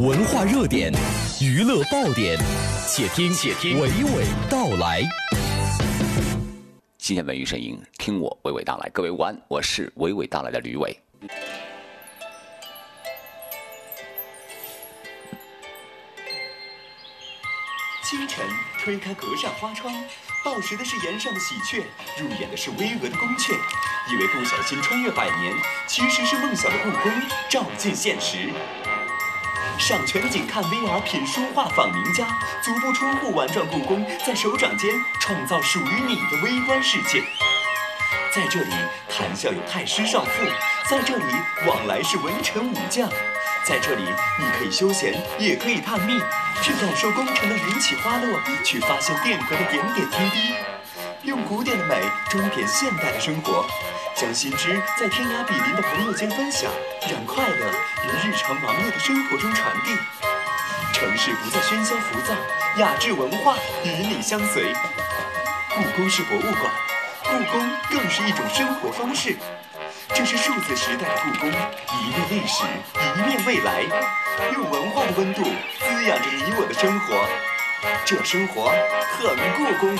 文化热点，娱乐爆点，且听且听娓娓道来。新鲜文娱声音，听我娓娓道来。各位午安，我是娓娓道来的吕伟。清晨，推开格扇花窗，报时的是檐上的喜鹊，入眼的是巍峨的宫阙。以为不小心穿越百年，其实是梦想的故宫照进现实。上全景看 VR 品书画访名家，足不出户玩转故宫，在手掌间创造属于你的微观世界。在这里，谈笑有太师少妇；在这里，往来是文臣武将；在这里，你可以休闲，也可以探秘，去感受宫城的云起花落，去发现殿阁的点点滴滴。用古典的美装点现代的生活，将新知在天涯比邻的朋友间分享，让快乐于日常忙碌的生活中传递。城市不再喧嚣浮躁，雅致文化与你相随。故宫是博物馆，故宫更是一种生活方式。这是数字时代的故宫，一面历史，一面未来。用文化的温度滋养着你我的生活，这生活很故宫。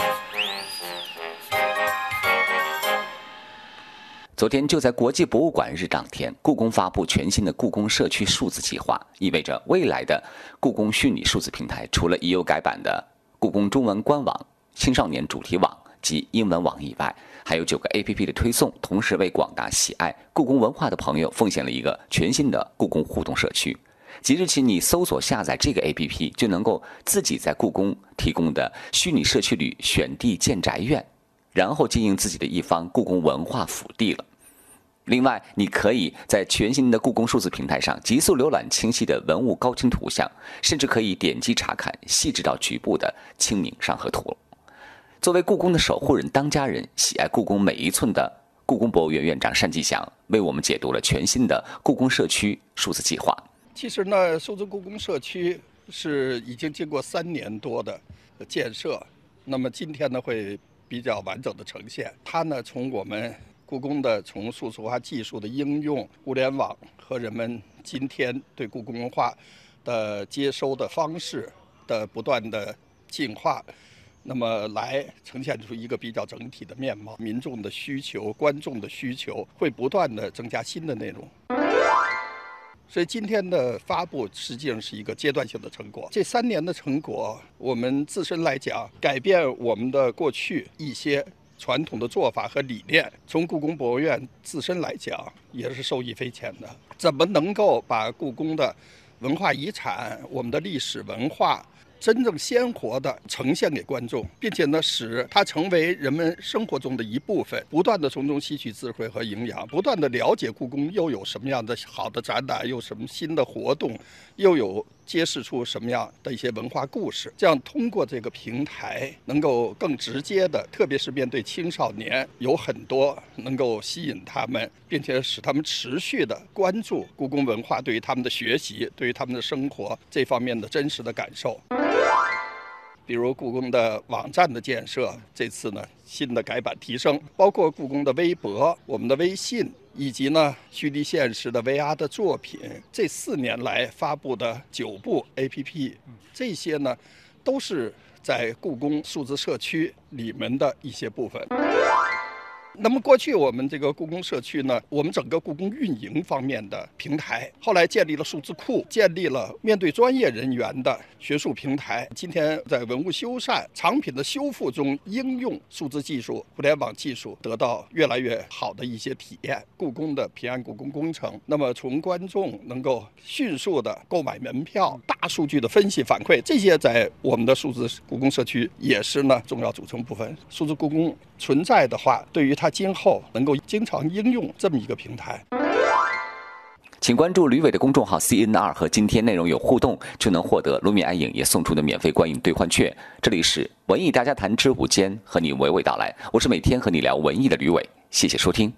昨天就在国际博物馆日当天，故宫发布全新的故宫社区数字计划，意味着未来的故宫虚拟数字平台，除了已有改版的故宫中文官网、青少年主题网及英文网以外，还有九个 APP 的推送，同时为广大喜爱故宫文化的朋友奉献了一个全新的故宫互动社区。即日起，你搜索下载这个 APP，就能够自己在故宫提供的虚拟社区里选地建宅院，然后经营自己的一方故宫文化府地了。另外，你可以在全新的故宫数字平台上急速浏览清晰的文物高清图像，甚至可以点击查看细致到局部的清明上河图。作为故宫的守护人、当家人，喜爱故宫每一寸的故宫博物院院长单霁翔为我们解读了全新的故宫社区数字计划。其实呢，数字故宫社区是已经经过三年多的建设，那么今天呢会比较完整的呈现。它呢从我们故宫的从数字化技术的应用、互联网和人们今天对故宫文化的接收的方式的不断的进化，那么来呈现出一个比较整体的面貌。民众的需求、观众的需求会不断的增加新的内容。所以今天的发布实际上是一个阶段性的成果。这三年的成果，我们自身来讲，改变我们的过去一些传统的做法和理念。从故宫博物院自身来讲，也是受益匪浅的。怎么能够把故宫的文化遗产、我们的历史文化？真正鲜活的呈现给观众，并且呢，使它成为人们生活中的一部分，不断的从中吸取智慧和营养，不断的了解故宫又有什么样的好的展览，又什么新的活动，又有揭示出什么样的一些文化故事。这样通过这个平台，能够更直接的，特别是面对青少年，有很多能够吸引他们，并且使他们持续的关注故宫文化对于他们的学习，对于他们的生活这方面的真实的感受。比如故宫的网站的建设，这次呢新的改版提升，包括故宫的微博、我们的微信，以及呢虚拟现实的 VR 的作品，这四年来发布的九部 APP，这些呢都是在故宫数字社区里面的一些部分。那么过去我们这个故宫社区呢，我们整个故宫运营方面的平台，后来建立了数字库，建立了面对专业人员的学术平台。今天在文物修缮、藏品的修复中应用数字技术、互联网技术，得到越来越好的一些体验。故宫的平安故宫工程，那么从观众能够迅速的购买门票、大数据的分析反馈，这些在我们的数字故宫社区也是呢重要组成部分。数字故宫存在的话，对于他今后能够经常应用这么一个平台，请关注吕伟的公众号 CNR 和今天内容有互动，就能获得卢米安影也送出的免费观影兑换券。这里是文艺大家谈之午间，和你娓娓道来，我是每天和你聊文艺的吕伟，谢谢收听。